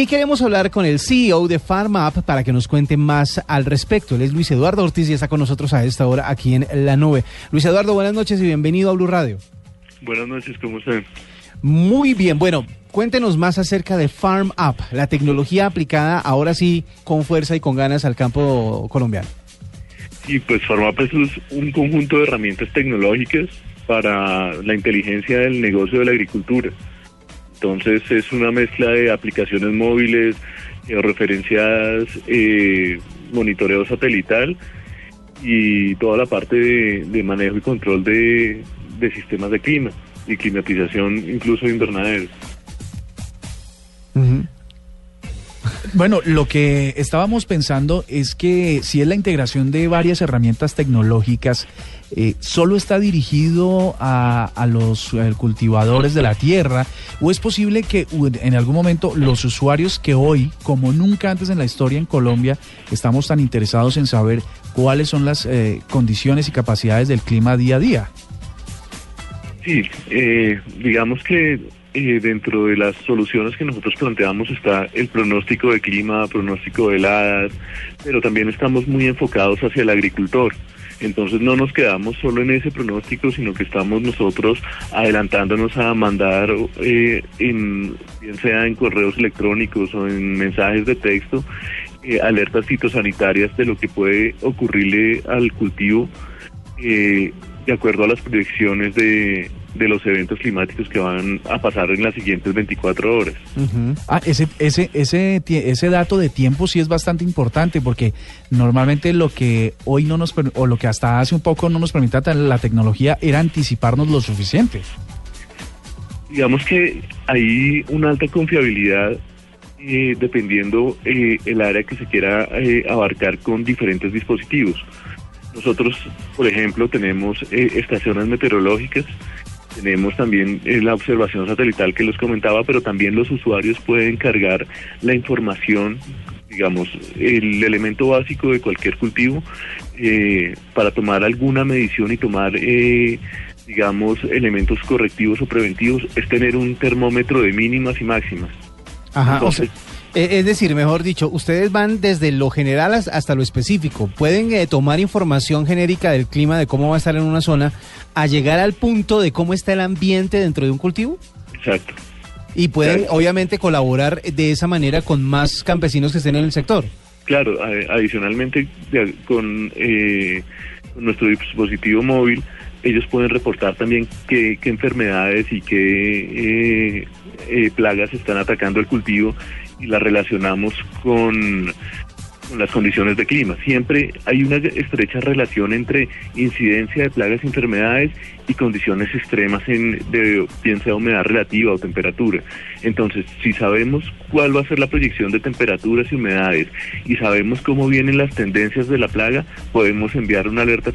Y queremos hablar con el CEO de PharmUp para que nos cuente más al respecto. Él es Luis Eduardo Ortiz y está con nosotros a esta hora aquí en La Nube. Luis Eduardo, buenas noches y bienvenido a Blue Radio. Buenas noches, ¿cómo están? Muy bien, bueno, cuéntenos más acerca de PharmUp, la tecnología aplicada ahora sí con fuerza y con ganas al campo colombiano. Sí, pues PharmUp es un conjunto de herramientas tecnológicas para la inteligencia del negocio de la agricultura. Entonces es una mezcla de aplicaciones móviles, eh, referenciadas, eh, monitoreo satelital y toda la parte de, manejo y control de, sistemas de clima y climatización incluso de invernaderos. Bueno, lo que estábamos pensando es que si es la integración de varias herramientas tecnológicas, eh, ¿solo está dirigido a, los eh, cultivadores de la tierra? ¿O es posible que en algún momento los usuarios que hoy, como nunca antes en la historia en Colombia, estamos tan interesados en saber cuáles son las eh, condiciones y capacidades del clima día a día? Sí, digamos que eh, dentro de las soluciones que nosotros planteamos está el pronóstico de clima, pronóstico de heladas, pero también estamos muy enfocados hacia el agricultor. Entonces no nos quedamos solo en ese pronóstico, sino que estamos nosotros adelantándonos a mandar, eh, en, bien sea en correos electrónicos o en mensajes de texto, eh, alertas fitosanitarias de lo que puede ocurrirle al cultivo de acuerdo a las proyecciones de, de los eventos climáticos que van a pasar en las siguientes 24 horas. Ah, ese, ese, ese, ese dato de tiempo sí es bastante importante porque normalmente lo que hoy no nos, o lo que hasta hace un poco no nos permitía la tecnología era anticiparnos lo suficiente. Digamos que hay una alta confiabilidad eh, dependiendo eh, el área que se quiera eh, abarcar con diferentes dispositivos. Nosotros, por ejemplo, tenemos estaciones meteorológicas tenemos también eh, la observación satelital que les comentaba, pero también los usuarios pueden cargar la información, digamos, el elemento básico de cualquier cultivo eh, para tomar alguna medición y tomar, eh, digamos, elementos correctivos o preventivos, es tener un termómetro de mínimas y máximas. Ajá, es decir, mejor dicho, ustedes van desde lo general hasta lo específico. Pueden tomar información genérica del clima, de cómo va a estar en una zona, a llegar al punto de cómo está el ambiente dentro de un cultivo? Exacto. Y pueden obviamente colaborar de esa manera con más campesinos que estén en el sector. Claro, adicionalmente con, eh, con nuestro dispositivo móvil, ellos pueden reportar también qué, enfermedades y qué eh, eh, plagas están atacando el cultivo y las relacionamos con las condiciones de clima. Siempre hay una estrecha relación entre incidencia de plagas y enfermedades y condiciones extremas en de bien sea humedad relativa o temperatura. Entonces, si sabemos cuál va a ser la proyección de temperaturas y humedades y sabemos cómo vienen las tendencias de la plaga, podemos enviar una alerta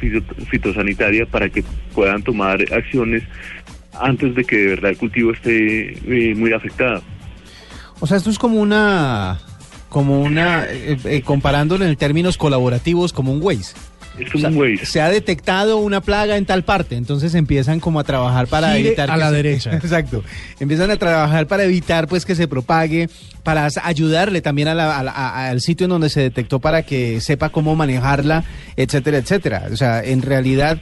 fitosanitaria para que puedan tomar acciones antes de que de verdad el cultivo esté eh, muy afectado. O sea, esto es como una como una, eh, eh, comparándolo en términos colaborativos, como un Waze. Es un Waze. Se ha detectado una plaga en tal parte, entonces empiezan como a trabajar para evitar... A la derecha. exacto. Empiezan a trabajar para evitar pues que se propague, para ayudarle también al sitio en donde se detectó para que sepa cómo manejarla, etcétera, etcétera. O sea, en realidad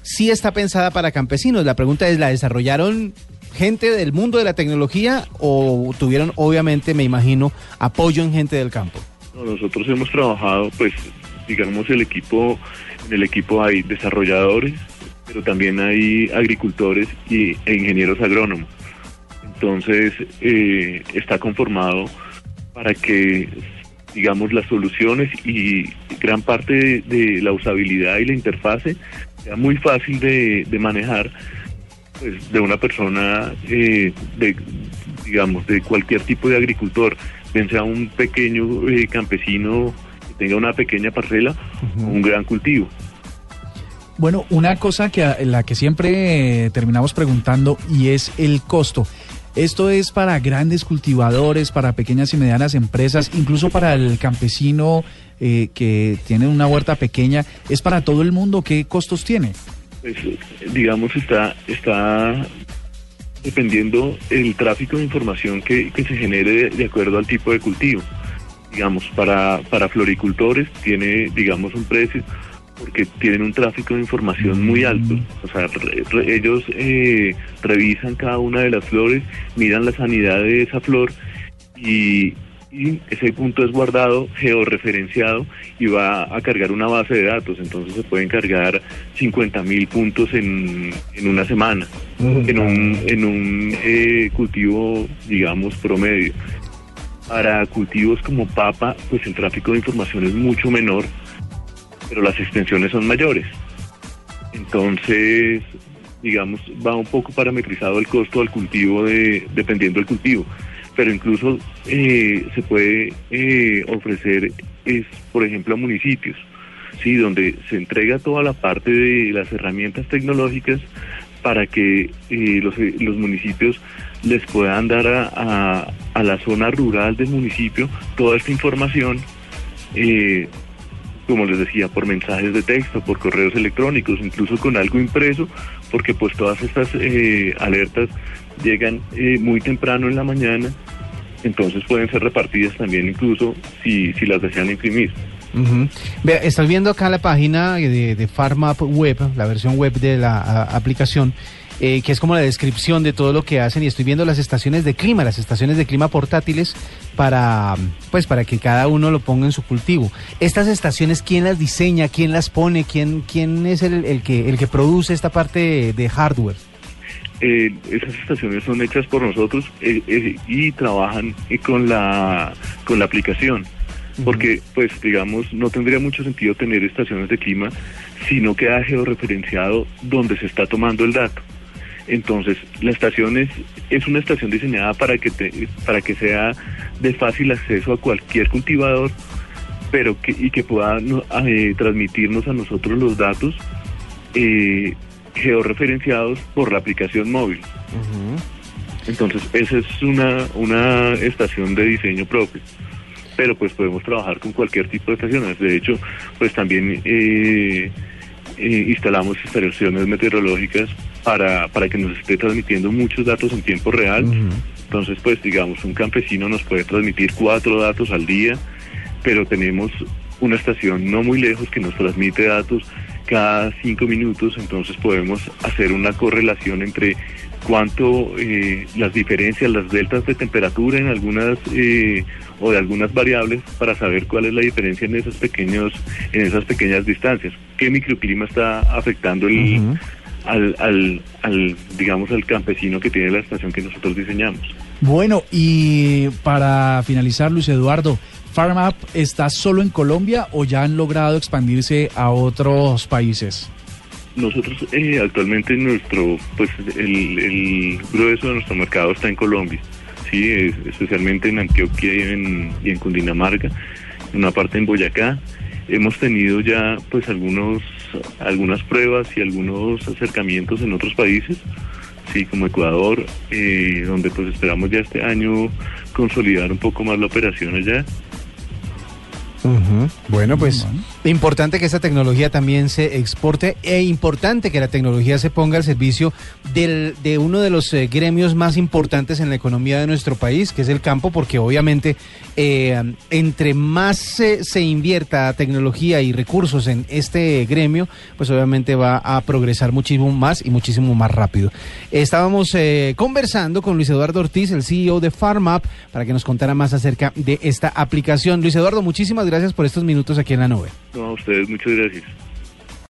sí está pensada para campesinos. La pregunta es, ¿la desarrollaron gente del mundo de la tecnología o tuvieron, obviamente, me imagino, apoyo en gente del campo? nosotros hemos trabajado, pues, digamos, el equipo, en el equipo hay desarrolladores, pero también hay agricultores y, e ingenieros agrónomos. Entonces, eh, está conformado para que, digamos, las soluciones y gran parte de, la usabilidad y la interfase sea muy fácil de manejar pues, de una persona, eh, de, digamos, de cualquier tipo de agricultor, bien sea un pequeño eh, campesino que tenga una pequeña parcela un gran cultivo. Bueno, una cosa que la que siempre terminamos preguntando y es el costo. Esto es para grandes cultivadores, para pequeñas y medianas empresas, incluso para el campesino eh, que tiene una huerta pequeña. ¿Es para todo el mundo? ¿Qué costos tiene? Pues digamos está está dependiendo el tráfico de información que, que se genere de, acuerdo al tipo de cultivo. Digamos, para, para floricultores tiene, digamos, un precio porque tienen un tráfico de información muy alto. O sea, ellos eh, revisan cada una de las flores, miran la sanidad de esa flor y, ese punto es guardado, georreferenciado y va a cargar una base de datos. Entonces se pueden cargar 50 mil puntos en, en, una semana, en un, en un eh, cultivo, digamos, promedio. Para cultivos como papa, pues el tráfico de información es mucho menor pero las extensiones son mayores. Entonces, digamos, va un poco parametrizado el costo del cultivo de, dependiendo del cultivo. Pero incluso eh, se puede eh, ofrecer, es, por ejemplo, a municipios, ¿sí? donde se entrega toda la parte de las herramientas tecnológicas para que eh, los, los, municipios les puedan dar a, a, la zona rural del municipio toda esta información eh, como les decía, por mensajes de texto, por correos electrónicos, incluso con algo impreso, porque pues todas estas eh, alertas llegan eh, muy temprano en la mañana, entonces pueden ser repartidas también incluso si, si las desean imprimir. Vea, estás viendo acá la página de, de Web, la versión web de la aplicación. Eh, que es como la descripción de todo lo que hacen y estoy viendo las estaciones de clima, las estaciones de clima portátiles para, pues, para que cada uno lo ponga en su cultivo. Estas estaciones, ¿quién las diseña? ¿Quién las pone? ¿Quién, quién es el, que, el que produce esta parte de, hardware? Eh, esas estaciones son hechas por nosotros eh, y trabajan con la, con la aplicación porque pues digamos no tendría mucho sentido tener estaciones de clima si no queda georreferenciado donde se está tomando el dato. Entonces, la estación es, es una estación diseñada para que, para que sea de fácil acceso a cualquier cultivador, pero que, y que pueda eh, transmitirnos a nosotros los datos eh, georreferenciados por la aplicación móvil. Entonces, esa es una, una estación de diseño propio pero pues podemos trabajar con cualquier tipo de estaciones. De hecho, pues también eh, eh, instalamos instalaciones meteorológicas para, para que nos esté transmitiendo muchos datos en tiempo real. Entonces, pues digamos, un campesino nos puede transmitir cuatro datos al día, pero tenemos una estación no muy lejos que nos transmite datos cada cinco minutos, entonces podemos hacer una correlación entre cuánto eh, las diferencias, las deltas de temperatura en algunas eh, o de algunas variables para saber cuál es la diferencia en esos pequeños, en esas pequeñas distancias. ¿Qué microclima está afectando el, al, al, al, digamos, al campesino que tiene la estación que nosotros diseñamos? Bueno, y para finalizar, Luis Eduardo, ¿FarmUp está solo en Colombia o ya han logrado expandirse a otros países? Nosotros eh, actualmente nuestro, pues el, grueso de nuestro mercado está en Colombia, sí, especialmente en Antioquia y en, y en Cundinamarca, una parte en Boyacá. Hemos tenido ya pues algunos, algunas pruebas y algunos acercamientos en otros países, sí, como Ecuador, eh, donde pues esperamos ya este año consolidar un poco más la operación allá bueno, pues importante que esta tecnología también se exporte e importante que la tecnología se ponga al servicio del, de uno de los eh, gremios más importantes en la economía de nuestro país, que es el campo, porque obviamente eh, entre más se, invierta tecnología y recursos en este gremio, pues obviamente va a progresar muchísimo más y muchísimo más rápido. Estábamos eh, conversando con Luis Eduardo Ortiz, el CEO de FarmUp, para que nos contara más acerca de esta aplicación. Luis Eduardo, muchísimas gracias gracias por estos minutos aquí en la nube. No, a ustedes muchas gracias.